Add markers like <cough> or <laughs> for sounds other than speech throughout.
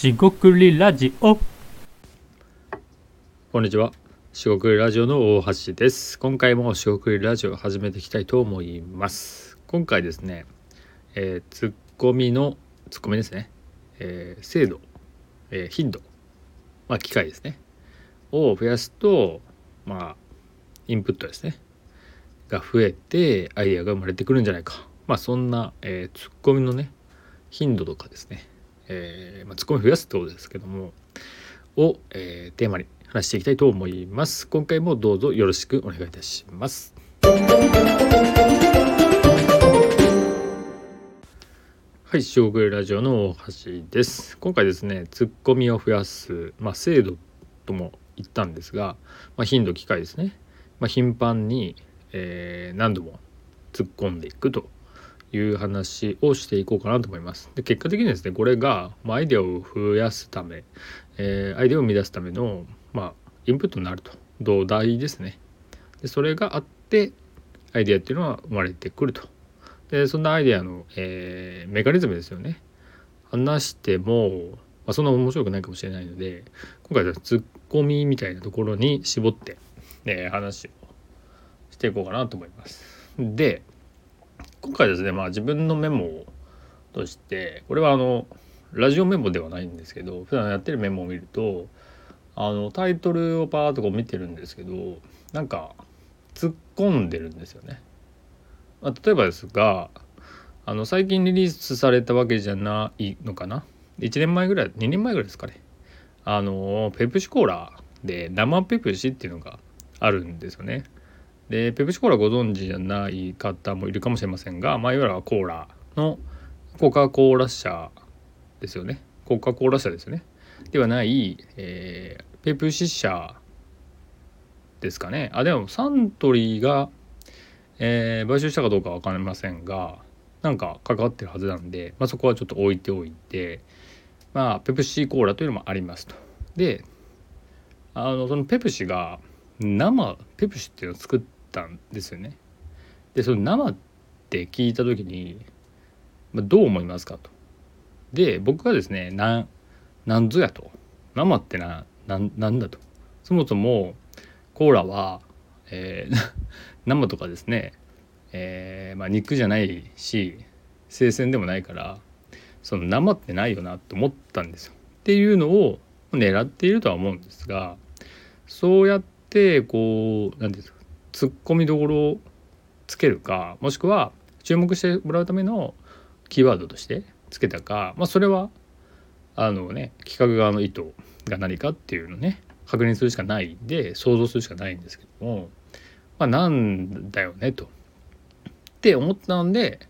しごくりラジオこんにちは。四国ラジオの大橋です。今回も四国ラジオを始めていきたいと思います。今回ですね、えー、ツッコミのツッコミですね、えー精度、えー頻度、まあ機械ですね、を増やすと、まあインプットですね、が増えてアイデアが生まれてくるんじゃないか。まあそんな、えーツッコミのね頻度とかですね、えーまあ、ツッコミ増やすってことですけどもを、えーテーマに話していきたいと思います。今回もどうぞよろしくお願いいたします。はい、小国ラジオの大橋です。今回ですね、ツッコミを増やす、まあ、精度とも言ったんですが、まあ、頻度機会ですね。まあ、頻繁に、えー何度も突っ込んでいくという話をしていこうかなと思います。で結果的にですねこれが、まあ、アイデアを増やすため、えーアイデアを生み出すための、まあ、インプットになると土台ですね。でそれがあってアイデアっていうのは生まれてくると。でそんなアイデアの、えーメカニズムですよね。話しても、まあ、そんな面白くないかもしれないので今回はツッコミみたいなところに絞って、え話をしていこうかなと思います。で今回ですねまあ自分のメモとしてこれはあのラジオメモではないんですけど普段やってるメモを見るとあのタイトルをパーッとこう見てるんですけどなんか突っ込んでるんですよね。まあ、例えばですがあの最近リリースされたわけじゃないのかな？1年前ぐらい2年前ぐらいですかねあのペプシコーラで生ペプシっていうのがあるんですよね。でペプシコーラご存知じゃない方もいるかもしれませんが、まあ、いわゆるコーラのコカ・コーラ社ですよね。コカ・コーラ社ですよね。ではない、えーペプシ社ですかね。あでもサントリーが、えー買収したかどうか分かりませんがなんか関わってるはずなんで、まあ、そこはちょっと置いておいてまあペプシコーラというのもありますと。であのそのペプシが生ペプシっていうのを作ってたんですよね。でその生って聞いた時に、まあ、どう思いますかと。で僕はですねななんぞやと生ってななんなんだとそもそもコーラは、えー <laughs> 生とかですね、えーまあ、肉じゃないし生鮮でもないからその生ってないよなって思ったんですよ。っていうのを狙っているとは思うんですがそうやってこう何ていうんですかツッコミどころをつけるかもしくは注目してもらうためのキーワードとしてつけたか、まあ、それはあのね企画側の意図が何かっていうのね確認するしかないんで想像するしかないんですけどもまあなんだよねと。って思ったんで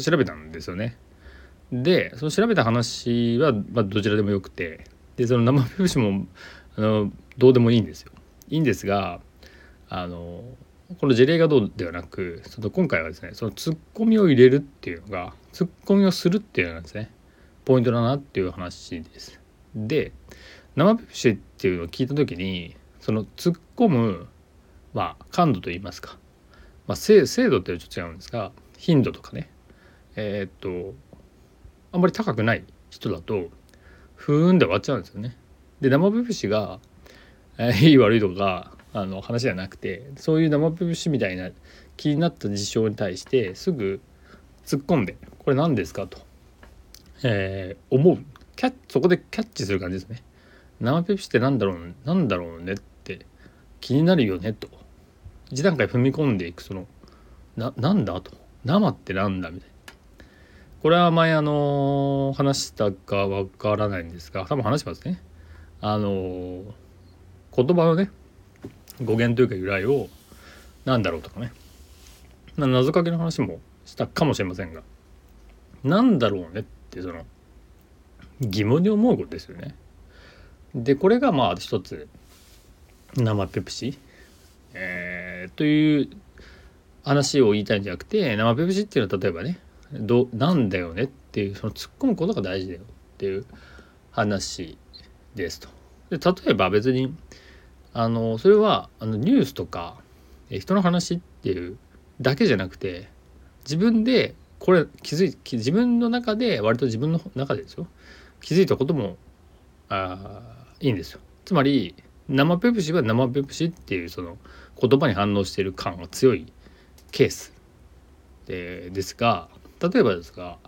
調べたんですよね。でその調べた話は、まあ、どちらでもよくてでその生ペプシもあのどうでもいいんですよ。いいんですがあのこの事例がどうではなくその今回はですねそのツッコミを入れるっていうのがツッコミをするっていうのがですねポイントだなっていう話です。で生ペプシっていうのを聞いた時にその突っ込む、まあ、感度といいますか、まあ、精精度っていうのはちょっと違うんですが頻度とかねえーっとあんまり高くない人だとふーんで終わっちゃうんですよね。で生ペプシが、えーいい悪いとかあの話じゃなくてそういう生ペプシみたいな気になった事象に対してすぐ突っ込んで「これ何ですか?」と、えー思うキャッそこでキャッチする感じですね。生ペプシってなんだろうなんだろうねって気になるよねと一段階踏み込んでいくそのななんだと生ってなんだみたいなこれは前あの話したかわからないんですが多分話しますねあの言葉のね語源というか由来をなんだろうとかねな謎かけの話もしたかもしれませんがなんだろうねってその疑問に思うことですよね。でこれがまあ一つ生ペプシ、えーという話を言いたいんじゃなくて生ペプシっていうのは例えばねどなんだよねっていうその突っ込むことが大事だよっていう話ですと。で例えば別にあのそれはあのニュースとか人の話っていうだけじゃなくて自分でこれ気づい自分の中で割と自分の中でですよ。気づいたこともあいいんですよ。つまり生ペプシは生ペプシっていうその言葉に反応している感が強いケース。でですが例えばですが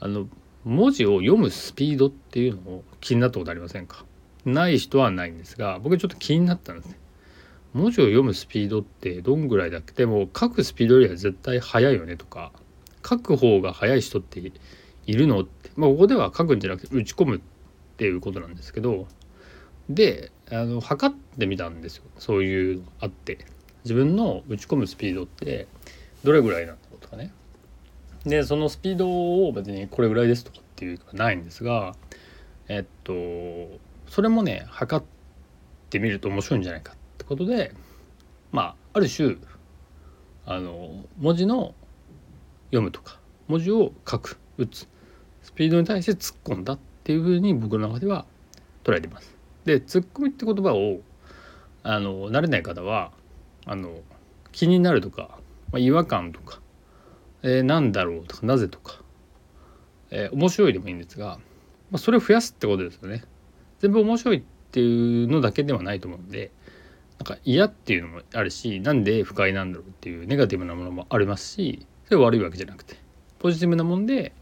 あの文字を読むスピードっていうのを気になったことありませんか？ない人はないんですが僕ちょっと気になったんですね。文字を読むスピードってどんぐらいだっけ？でも書くスピードよりは絶対速いよねとか書く方が速い人っているのってまあここでは書くんじゃなくて打ち込むっていうことなんですけどであの測ってみたんですよ。そういうのあって。自分の打ち込むスピードってどれぐらいなんだろうとかね。でそのスピードを別にこれぐらいですとかっていうのはないんですがえっとそれもね測ってみると面白いんじゃないかってことでまあある種あの文字の読むとか文字を書く打つスピードに対して突っ込んだっていうふうに僕の中では捉えてます。でツッコミって言葉をあの慣れない方はあの気になるとか、まあ、違和感とか、えー、何だろうとかなぜとか、えー、面白いでもいいんですが、まあ、それを増やすってことですよね。全部面白いっていうのだけではないと思うんでなんか嫌っていうのもあるしなんで不快なんだろうっていうネガティブなものもありますしそれは悪いわけじゃなくてポジティブなもんで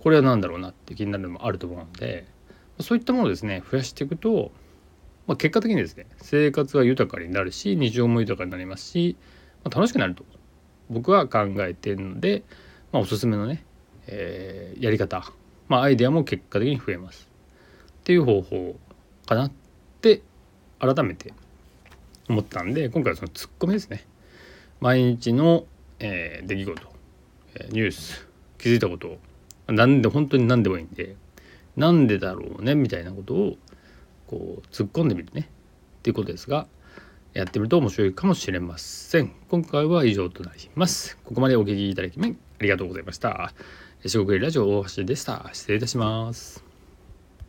これは何だろうなって気になるのもあると思うのでそういったものをですね増やしていくと、まあ、結果的にですね生活は豊かになるし日常も豊かになりますし、まあ、楽しくなると僕は考えてるので、まあ、おすすめのね、えー、やり方、まあ、アイデアも結果的に増えます。っていう方法かなって改めて思ったんで今回はそのツッコミですね。毎日の、えー、出来事、え、ニュース気づいたことを何で本当に何でもいいんでなんでだろうねみたいなことをこう突っ込んでみるね。っていうことですがやってみると面白いかもしれません。今回は以上となります。ここまでお聞きいただきありがとうございました。四国ラジオ大橋でした。失礼いたします。